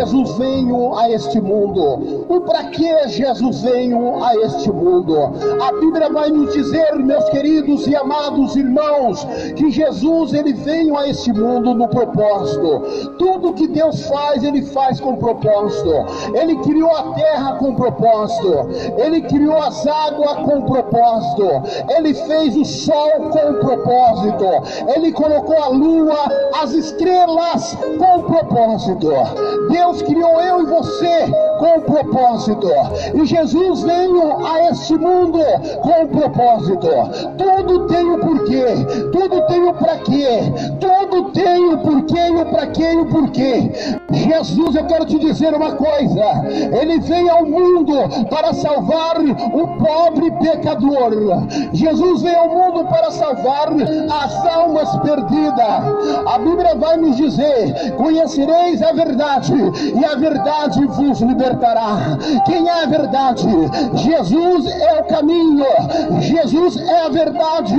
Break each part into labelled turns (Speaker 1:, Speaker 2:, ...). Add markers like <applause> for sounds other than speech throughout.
Speaker 1: Jesus veio a este mundo? O para que Jesus veio a este mundo? A Bíblia vai nos dizer, meus queridos e amados irmãos, que Jesus ele veio a este mundo no propósito. Tudo que Deus faz, ele faz com propósito. Ele criou a terra com propósito. Ele criou as águas com propósito. Ele fez o sol com propósito. Ele colocou a lua, as estrelas com propósito. Deus criou eu e você com propósito. E Jesus veio a este mundo com propósito. Tudo tem o porquê, tudo tem o para quê, tudo tem o porquê e o para quê e o porquê. Jesus, eu quero te dizer uma coisa: Ele veio ao mundo para salvar o pobre pecador. Jesus veio ao mundo para salvar as almas perdidas. A Bíblia vai nos dizer: Conhecereis a verdade, e a verdade vos libertará. Quem é a verdade? Jesus é o caminho, Jesus é a verdade,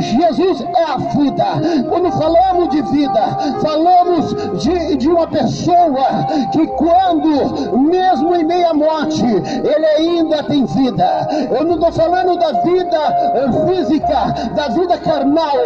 Speaker 1: Jesus é a vida. Quando falamos de vida, falamos de, de uma pessoa que, quando, mesmo em meia morte, ele ainda tem vida. Eu não estou falando da vida física, da vida carnal,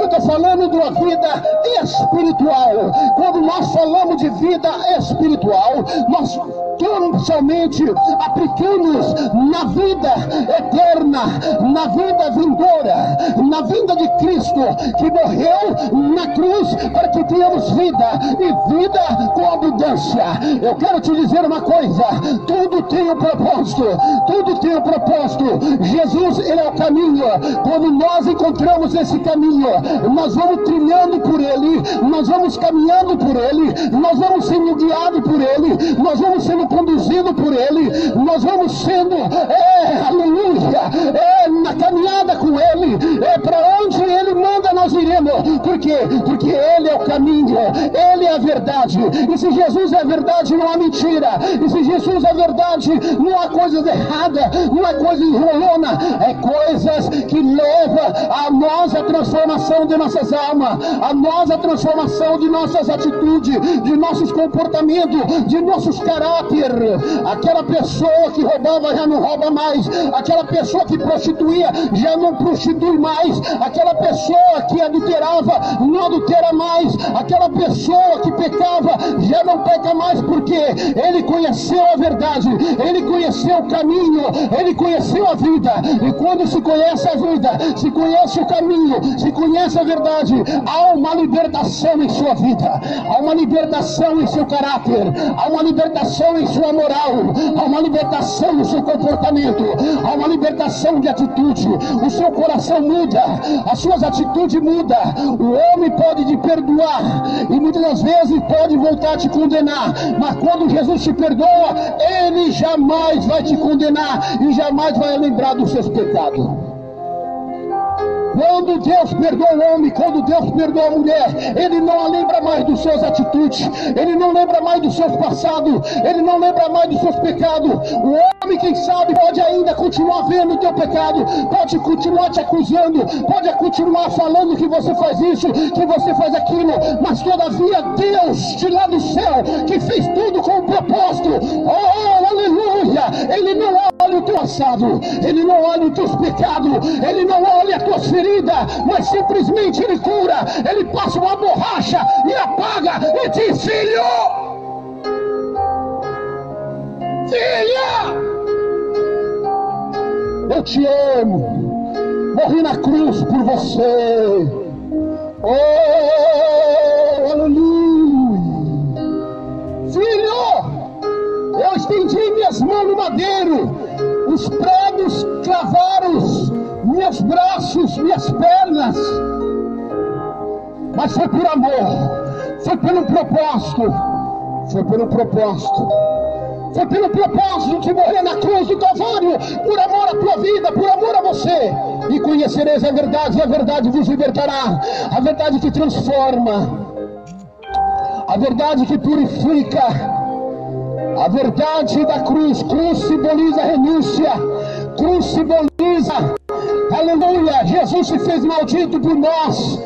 Speaker 1: eu estou falando de uma vida espiritual. Quando nós falamos de vida espiritual, nós tão somente aplicamos na vida eterna, na vida vindoura, na vinda de Cristo, que morreu na cruz para que tenhamos vida e vida com abundância. Eu quero te dizer uma coisa: tudo tem um propósito, tudo tem um propósito. Jesus, Ele é o caminho. Quando nós encontramos esse caminho, nós vamos trilhando por Ele, nós vamos caminhando por Ele, nós vamos sendo guiados por Ele, nós vamos sendo nós vamos sendo, é, aleluia, é, na caminhada com Ele, é para onde Ele manda nós iremos, por quê? Porque Ele é o caminho, Ele é a verdade, e se Jesus é a verdade, não há mentira, e se Jesus é verdade, não há coisa errada, não há coisa enrolona, é coisas que levam a nós a transformação de nossas almas, a nós a transformação de nossas atitudes, de nossos comportamentos, de nossos caráter. Aquela pessoa que roubava já não rouba mais. Aquela pessoa que prostituía já não prostitui mais. Aquela pessoa que adulterava não adultera mais. Aquela pessoa que pecava já não peca mais porque ele conheceu a verdade, ele conheceu o caminho, ele conheceu a vida. E quando se conhece a vida, se conhece o caminho, se conhece a verdade, há uma libertação em sua vida, há uma libertação em seu caráter, há uma libertação em sua moral, há uma libertação no seu comportamento, há uma libertação de atitude. O seu coração muda, as suas atitudes mudam. O homem pode te perdoar e muitas das vezes pode voltar a te condenar, mas quando Jesus te perdoa, ele jamais vai te condenar e jamais vai lembrar dos seus pecados. Quando Deus perdoa o homem, quando Deus perdoa a mulher, Ele não lembra mais dos seus atitudes, Ele não lembra mais dos seus passados, Ele não lembra mais dos seus pecados. O homem, quem sabe, pode ainda continuar vendo o teu pecado, pode continuar te acusando, pode continuar falando que você faz isso, que você faz aquilo, mas todavia Deus de lá do céu, que fez tudo com um propósito, oh, aleluia, Ele não olha o teu passado, Ele não olha os teus pecados, Ele não olha as tuas ferida, mas simplesmente ele cura, ele passa uma borracha e apaga e diz: Filho, filha, eu te amo, morri na cruz por você. Oh, clavaram meus braços, minhas pernas, mas foi por amor, foi pelo propósito, foi pelo propósito, foi pelo propósito de morrer na cruz do Calvário, por amor à tua vida, por amor a você, e conhecereis a verdade, e a verdade vos libertará, a verdade que transforma, a verdade que purifica. A verdade da cruz, cruz simboliza renúncia, cruz simboliza Aleluia! Jesus se fez maldito por nós.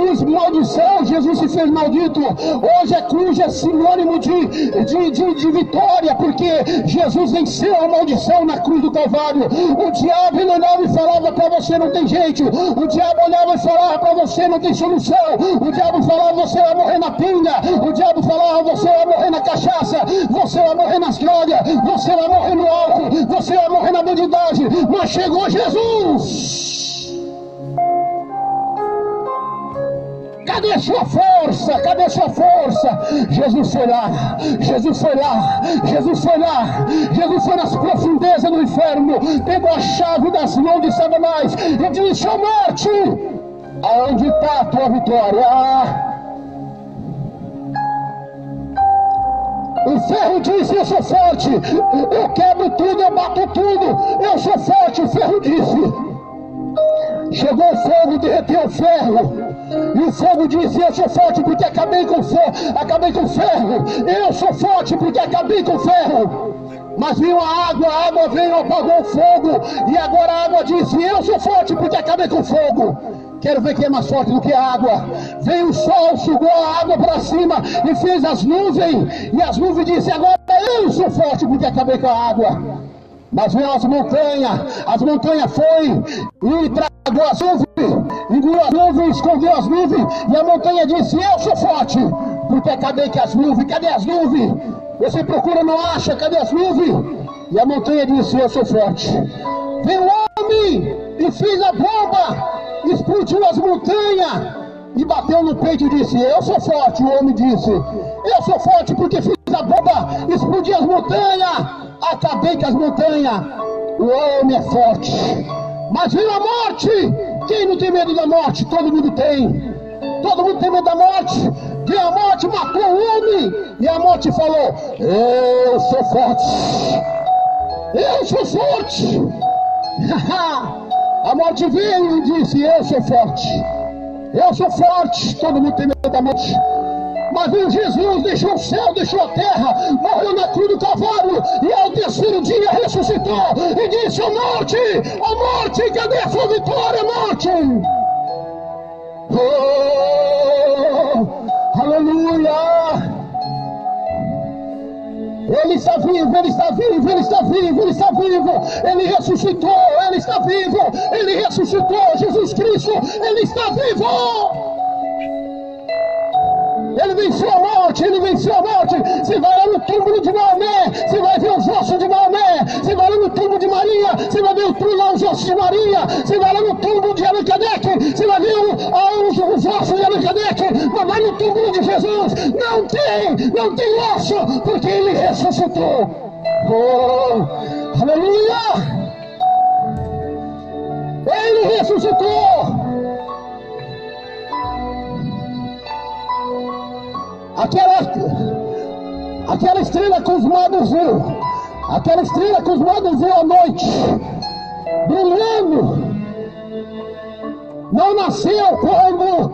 Speaker 1: Cruz, maldição, Jesus se fez maldito. Hoje a cruz é sinônimo de, de, de, de vitória, porque Jesus venceu a maldição na cruz do Calvário. O diabo ele olhava e falava para você não tem jeito. O diabo olhava e falava para você não tem solução. O diabo falava você vai morrer na pinga. O diabo falava você vai morrer na cachaça. Você vai morrer nas drogas. Você vai morrer no álcool. Você vai morrer na bandidagem. Mas chegou Jesus. Cadê sua força? Cadê sua força? Jesus foi lá, Jesus foi lá, Jesus foi lá, Jesus foi nas profundezas do inferno, pegou a chave das mãos de Satanás e disse: Ó morte, aonde está a tua vitória? O ferro disse: Eu sou forte, eu quebro tudo, eu bato tudo, eu sou forte. O ferro disse. Chegou o fogo, derreteu o ferro. E o fogo disse: Eu sou forte porque acabei com ferro. Acabei com ferro. Eu sou forte porque acabei com ferro. Mas veio a água, a água veio, apagou o fogo. E agora a água disse: Eu sou forte porque acabei com o fogo. Quero ver quem é mais forte do que a água. Veio o sol, sugou a água para cima e fez as nuvens. E as nuvens disse: Agora eu sou forte porque acabei com a água. Mas veio as montanhas, as montanhas foi e tragou engoliu as nuvens, escondeu as nuvens, e a montanha disse: Eu sou forte, porque acabei com as nuvens, cadê as nuvens? Você procura, não acha, cadê as nuvens? E a montanha disse: Eu sou forte. Veio o homem e fez a bomba, explodiu as montanhas e bateu no peito e disse: Eu sou forte. O homem disse: Eu sou forte porque fiz a bomba, explodi as montanhas acabei com as montanhas. O homem é forte. Mas veio a morte. Quem não tem medo da morte? Todo mundo tem. Todo mundo tem medo da morte. Veio a morte, matou o homem. E a morte falou: Eu sou forte. Eu sou forte. <laughs> a morte veio e disse: Eu sou forte. Eu sou forte. Todo mundo tem medo da morte. Mas Jesus, deixou o céu, deixou a terra, morreu na cruz do Calvário e ao terceiro dia ressuscitou e disse: Ó morte, ó morte, cadê a sua vitória, morte? Oh, aleluia! Ele está vivo, ele está vivo, ele está vivo, ele está vivo. Ele ressuscitou, ele está vivo. Ele ressuscitou, Jesus Cristo, ele está vivo. Ele venceu a morte, ele venceu a morte. Você vai lá no túmulo de Maomé, você vai ver os ossos de Maomé. Você vai lá no túmulo de Maria, você vai ver o túmulo os ossos de Maria. Você vai lá no túmulo de Allan Kardec, você vai ver os, os ossos de Allan Kardec. Mas vai no túmulo de Jesus, não tem, não tem osso, porque ele ressuscitou. Oh, aleluia! Ele ressuscitou. Aquela, aquela estrela com os magos viu, aquela estrela com os magos viu à noite, brilhando, não nasceu quando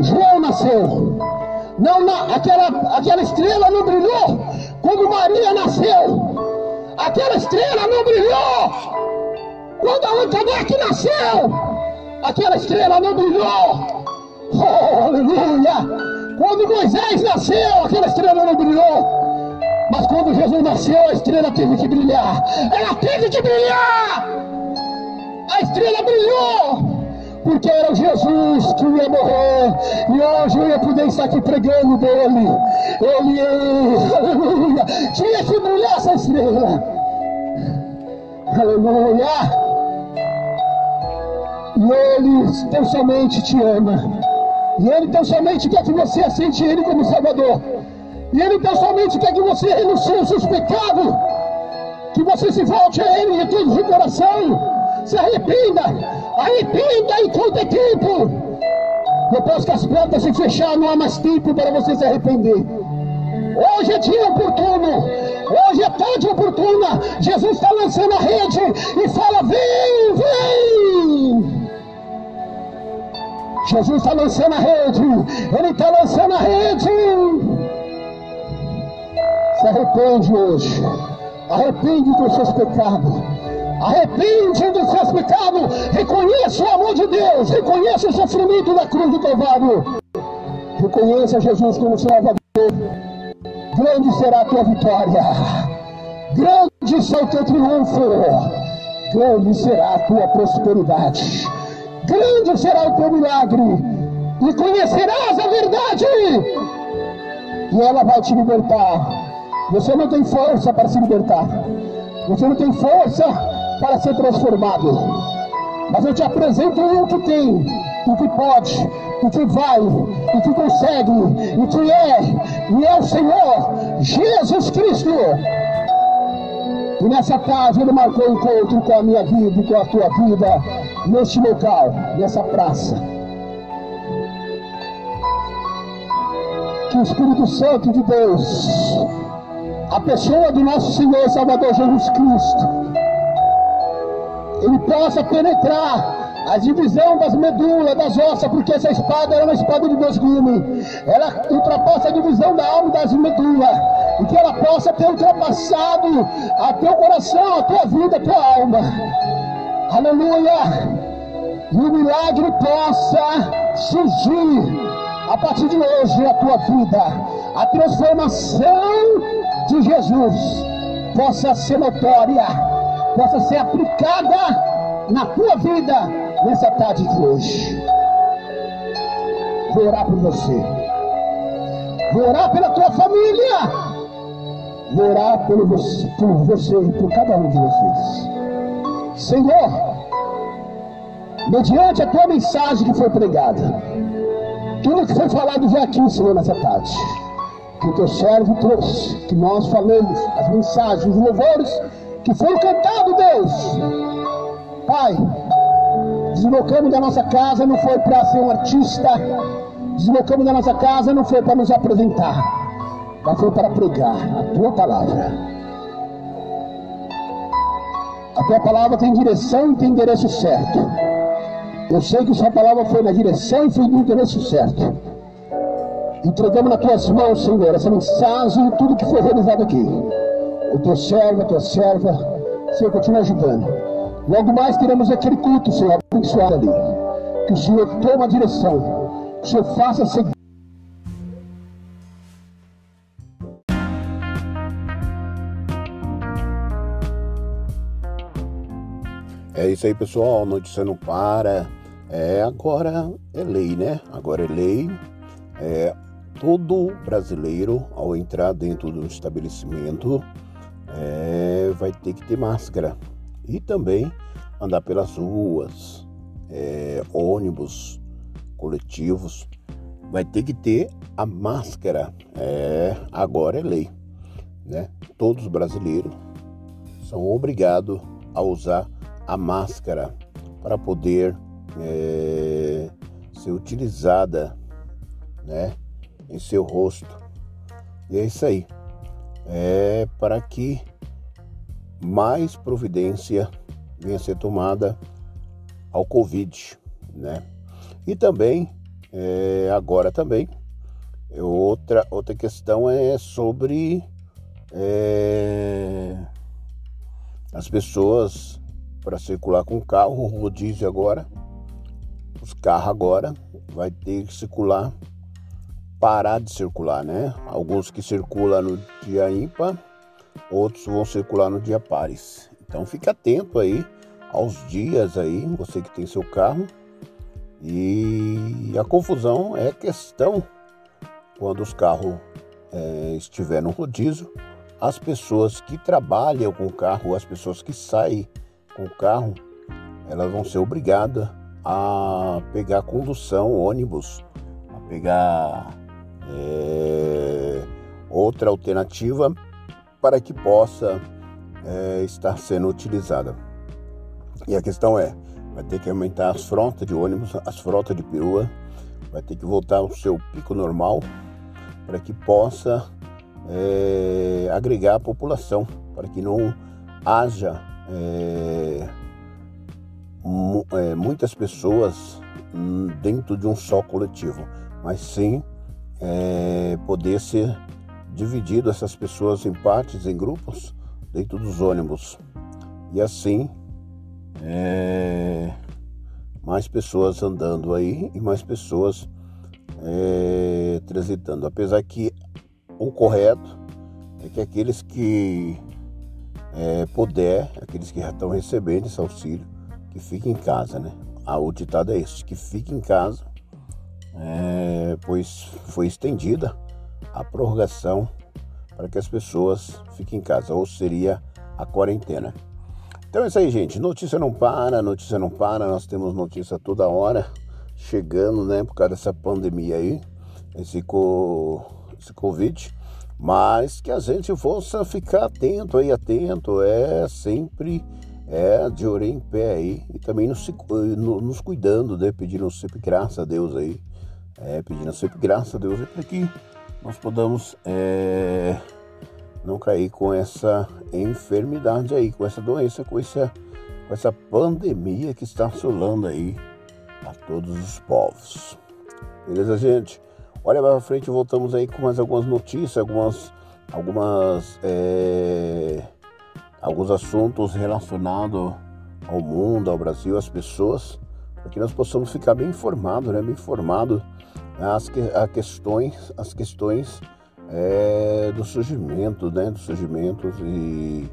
Speaker 1: João nasceu, não, na, aquela, aquela estrela não brilhou quando Maria nasceu, aquela estrela não brilhou quando Allan Kardec nasceu, aquela estrela não brilhou, oh, aleluia! Quando Moisés nasceu, aquela estrela não brilhou. Mas quando Jesus nasceu, a estrela teve que brilhar. Ela teve que brilhar. A estrela brilhou. Porque era Jesus que ia morrer. E hoje eu ia poder estar aqui pregando dele. Ele, aleluia, tinha que brilhar essa estrela. Aleluia. E ele tão somente te ama. E Ele tão somente quer que você aceite Ele como Salvador. E Ele tão somente quer que você renuncie os seus pecados. Que você se volte a Ele de todo o coração. Se arrependa. Arrependa enquanto é tempo. Depois que as portas se fechar, não há mais tempo para você se arrepender. Hoje é dia oportuno. Hoje é tarde oportuna. Jesus está lançando a rede e fala: Vem, vem. Jesus está lançando a rede, Ele está lançando a rede. Se arrepende hoje, arrepende dos seus pecados, Arrepende dos seus pecados. Reconheça o amor de Deus. Reconheça o sofrimento da cruz do Calvário. Reconheça Jesus como Salvador. Grande será a tua vitória. Grande será o teu triunfo. Grande será a tua prosperidade. Grande será o teu milagre. E conhecerás a verdade. E ela vai te libertar. Você não tem força para se libertar. Você não tem força para ser transformado. Mas eu te apresento um que tem, o que pode, o que vai, o que consegue, o que é, e é o Senhor Jesus Cristo. E nessa tarde ele marcou encontro com a minha vida e com a tua vida, neste local, nessa praça. Que o Espírito Santo de Deus, a pessoa do nosso Senhor Salvador Jesus Cristo, ele possa penetrar a divisão das medulas, das ossas, porque essa espada era uma espada de dois gumes. Ela ultrapassa a divisão da alma das medulas. E que ela possa ter ultrapassado a teu coração, a tua vida, a tua alma. Aleluia! E o milagre possa surgir a partir de hoje na tua vida. A transformação de Jesus possa ser notória, possa ser aplicada na tua vida nessa tarde de hoje. Vou orar por você. Vou orar pela tua família. Vou orar você, por você e por cada um de vocês. Senhor, mediante a tua mensagem que foi pregada, tudo que foi falado já aqui, Senhor, nessa tarde, que o teu servo trouxe, que nós falamos, as mensagens, os louvores que foram cantados, Deus. Pai, deslocamos da nossa casa não foi para ser um artista, deslocamos da nossa casa não foi para nos apresentar, mas foi para pregar a tua palavra. A tua palavra tem direção e tem endereço certo. Eu sei que sua palavra foi na direção e foi no endereço certo. Entregamos nas tuas mãos, Senhor, essa mensagem e tudo que foi realizado aqui. O teu servo, a tua serva, Senhor, continua ajudando. Logo mais teremos aquele culto, Senhor, abençoado ali. Que o Senhor tome a direção. Que o Senhor faça seguir.
Speaker 2: É isso aí, pessoal. Notícia não para. É, agora é lei, né? Agora é lei. É, todo brasileiro, ao entrar dentro do estabelecimento, é, vai ter que ter máscara. E também andar pelas ruas, é, ônibus, coletivos, vai ter que ter a máscara. É, agora é lei. Né? Todos os brasileiros são obrigados a usar a máscara para poder é, ser utilizada né, em seu rosto. E é isso aí. É para que mais providência venha a ser tomada ao Covid, né? E também, é, agora também, outra, outra questão é sobre é, as pessoas para circular com carro, rodízio agora, os carros agora vai ter que circular, parar de circular, né? Alguns que circulam no dia ímpar, outros vão circular no dia pares. Então fique atento aí aos dias aí, você que tem seu carro. E a confusão é questão quando os carros é, estiver no rodízio, as pessoas que trabalham com o carro, as pessoas que saem com o carro, elas vão ser obrigadas a pegar condução, ônibus, a pegar é, outra alternativa para que possa é, estar sendo utilizada. E a questão é, vai ter que aumentar as frotas de ônibus, as frotas de perua, vai ter que voltar ao seu pico normal para que possa é, agregar a população, para que não haja é, é, muitas pessoas dentro de um só coletivo, mas sim é, poder ser dividido essas pessoas em partes, em grupos, dentro dos ônibus. E assim é, mais pessoas andando aí e mais pessoas é, transitando. Apesar que o correto é que aqueles que é, puder, aqueles que já estão recebendo esse auxílio, que fiquem em casa, né? Ah, o ditado é esse, que fique em casa, é, pois foi estendida a prorrogação para que as pessoas fiquem em casa, ou seria a quarentena. Então é isso aí, gente. Notícia não para, notícia não para. Nós temos notícia toda hora chegando, né? Por causa dessa pandemia aí, esse, co... esse Covid. Mas que a gente possa ficar atento aí, atento. É sempre é, de orelha em pé aí. E também nos, nos cuidando, né? Pedindo sempre graça a Deus aí. É, pedindo sempre graça a Deus aí para que nós podamos. É não cair com essa enfermidade aí, com essa doença, com essa, com essa pandemia que está assolando aí a todos os povos. Beleza, gente? Olha para frente, voltamos aí com mais algumas notícias, algumas, algumas, é, alguns assuntos relacionados ao mundo, ao Brasil, às pessoas, para que nós possamos ficar bem informados, né? Bem informados as, as questões, as questões é, do surgimento, né, dos surgimentos e,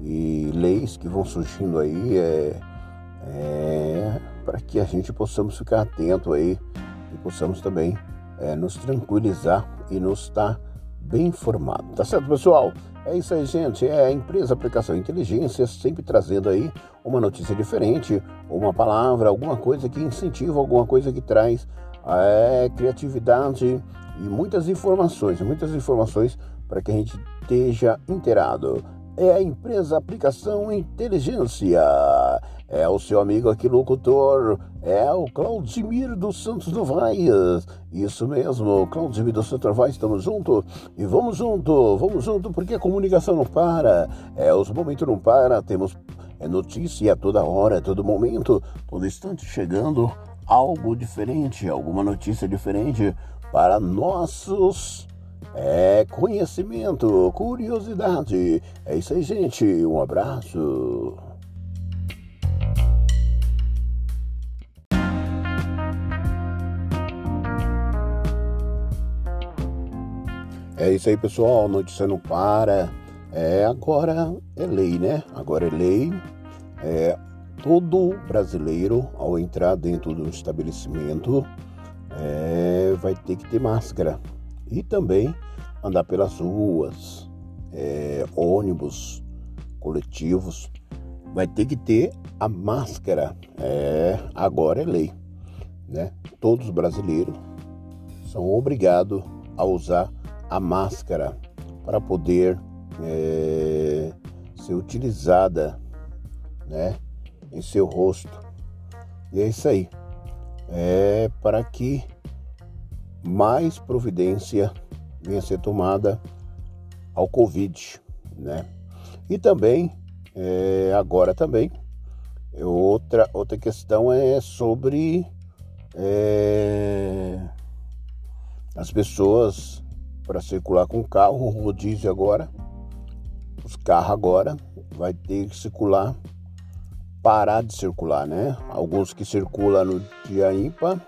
Speaker 2: e leis que vão surgindo aí, é, é para que a gente possamos ficar atento aí e possamos também é, nos tranquilizar e nos estar bem informado. Tá certo, pessoal? É isso aí, gente. É a empresa Aplicação Inteligência sempre trazendo aí uma notícia diferente, uma palavra, alguma coisa que incentiva, alguma coisa que traz é, criatividade e muitas informações, muitas informações para que a gente esteja inteirado. É a empresa Aplicação Inteligência. É o seu amigo aqui, locutor, é o Claudimir dos Santos Novaes. Isso mesmo, Claudimir dos Santos Novaes, estamos juntos e vamos junto, vamos junto, porque a comunicação não para, é, os momentos não para, temos é, notícia a toda hora, a todo momento, todo instante chegando algo diferente, alguma notícia diferente para nossos é, conhecimento, curiosidade. É isso aí, gente. Um abraço. É isso aí, pessoal. Notícia não para. É, agora é lei, né? Agora é lei. É, todo brasileiro, ao entrar dentro do estabelecimento, é, vai ter que ter máscara. E também andar pelas ruas, é, ônibus, coletivos, vai ter que ter a máscara. É, agora é lei. Né? Todos os brasileiros são obrigados a usar a máscara para poder é, ser utilizada né, em seu rosto. E é isso aí. É para que mais providência venha a ser tomada ao Covid, né? E também, é, agora também, outra, outra questão é sobre é, as pessoas para circular com carro, rodízio agora, os carros agora vai ter que circular parar de circular, né? Alguns que circulam no dia ímpar,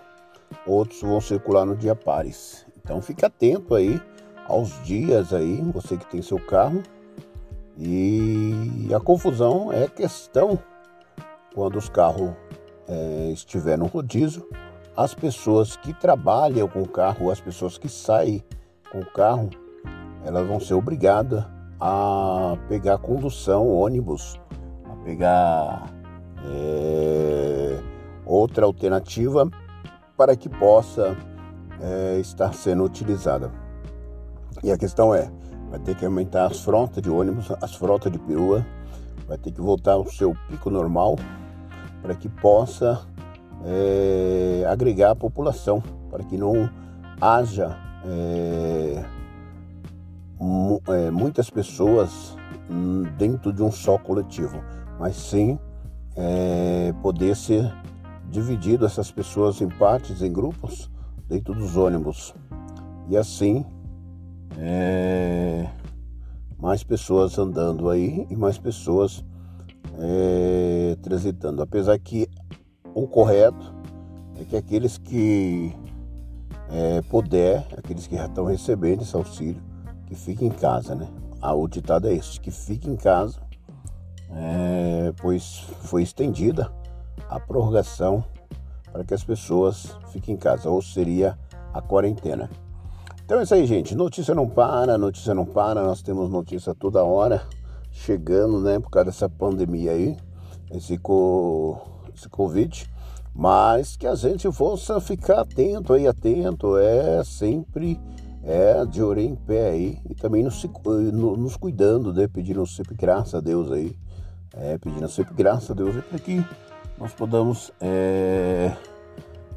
Speaker 2: outros vão circular no dia pares. Então fique atento aí aos dias aí, você que tem seu carro. E a confusão é questão quando os carros é, estiver no rodízio, as pessoas que trabalham com o carro, as pessoas que saem com o carro, elas vão ser obrigadas a pegar condução, ônibus, a pegar é, outra alternativa para que possa é, estar sendo utilizada. E a questão é, vai ter que aumentar as frotas de ônibus, as frotas de perua, vai ter que voltar ao seu pico normal para que possa é, agregar a população, para que não haja é, é muitas pessoas hum, dentro de um só coletivo, mas sim é, poder ser dividido essas pessoas em partes, em grupos, dentro dos ônibus. E assim, é, mais pessoas andando aí e mais pessoas é, transitando. Apesar que o correto é que aqueles que é, puder, aqueles que já estão recebendo esse auxílio, que fiquem em casa, né? Ah, o ditado é esse, que fiquem em casa, é, pois foi estendida a prorrogação para que as pessoas fiquem em casa, ou seria a quarentena. Então é isso aí, gente. Notícia não para, notícia não para. Nós temos notícia toda hora chegando, né? Por causa dessa pandemia aí, esse, co... esse Covid. Mas que a gente possa ficar atento aí, atento. É sempre é, de orelha em pé aí. E também nos, nos cuidando, né? Pedindo sempre graça a Deus aí. É, pedindo sempre graça a Deus para que nós podamos. É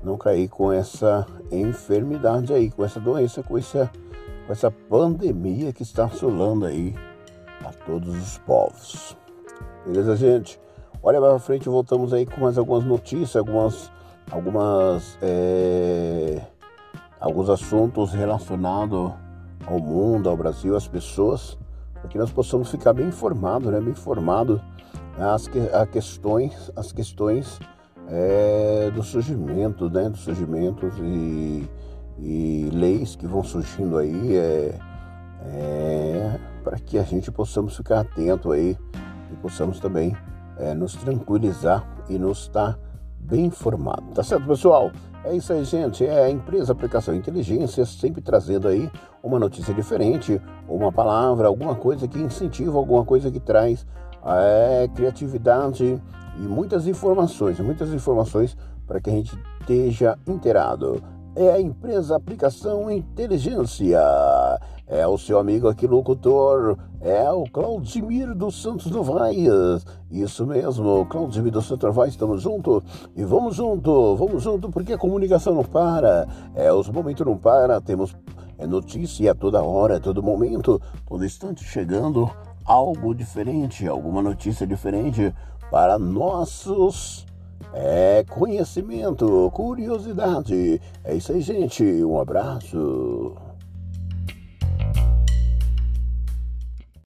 Speaker 2: não cair com essa enfermidade aí, com essa doença, com essa, com essa pandemia que está assolando aí a todos os povos. Beleza, gente? Olha mais pra frente, voltamos aí com mais algumas notícias, algumas, algumas, é, alguns assuntos relacionados ao mundo, ao Brasil, às pessoas, para que nós possamos ficar bem informados, né? Bem informados as, as questões, as questões é, do surgimento, né, dos surgimentos e, e leis que vão surgindo aí, é, é, para que a gente possamos ficar atento aí e possamos também é, nos tranquilizar e nos estar bem informado. Tá certo, pessoal? É isso aí, gente. É a empresa Aplicação Inteligência sempre trazendo aí uma notícia diferente, uma palavra, alguma coisa que incentiva, alguma coisa que traz é, criatividade e muitas informações, muitas informações para que a gente esteja inteirado. É a empresa Aplicação Inteligência. É o seu amigo aqui, locutor. É o Claudimir dos Santos Novaes. Isso mesmo, Claudimir dos Santos Novaes, estamos juntos. E vamos junto, vamos junto, porque a comunicação não para. É, os momentos não param. Temos é notícia a toda hora, a todo momento, todo instante chegando algo diferente, alguma notícia diferente para nossos é, conhecimento, curiosidade. É isso aí, gente. Um abraço.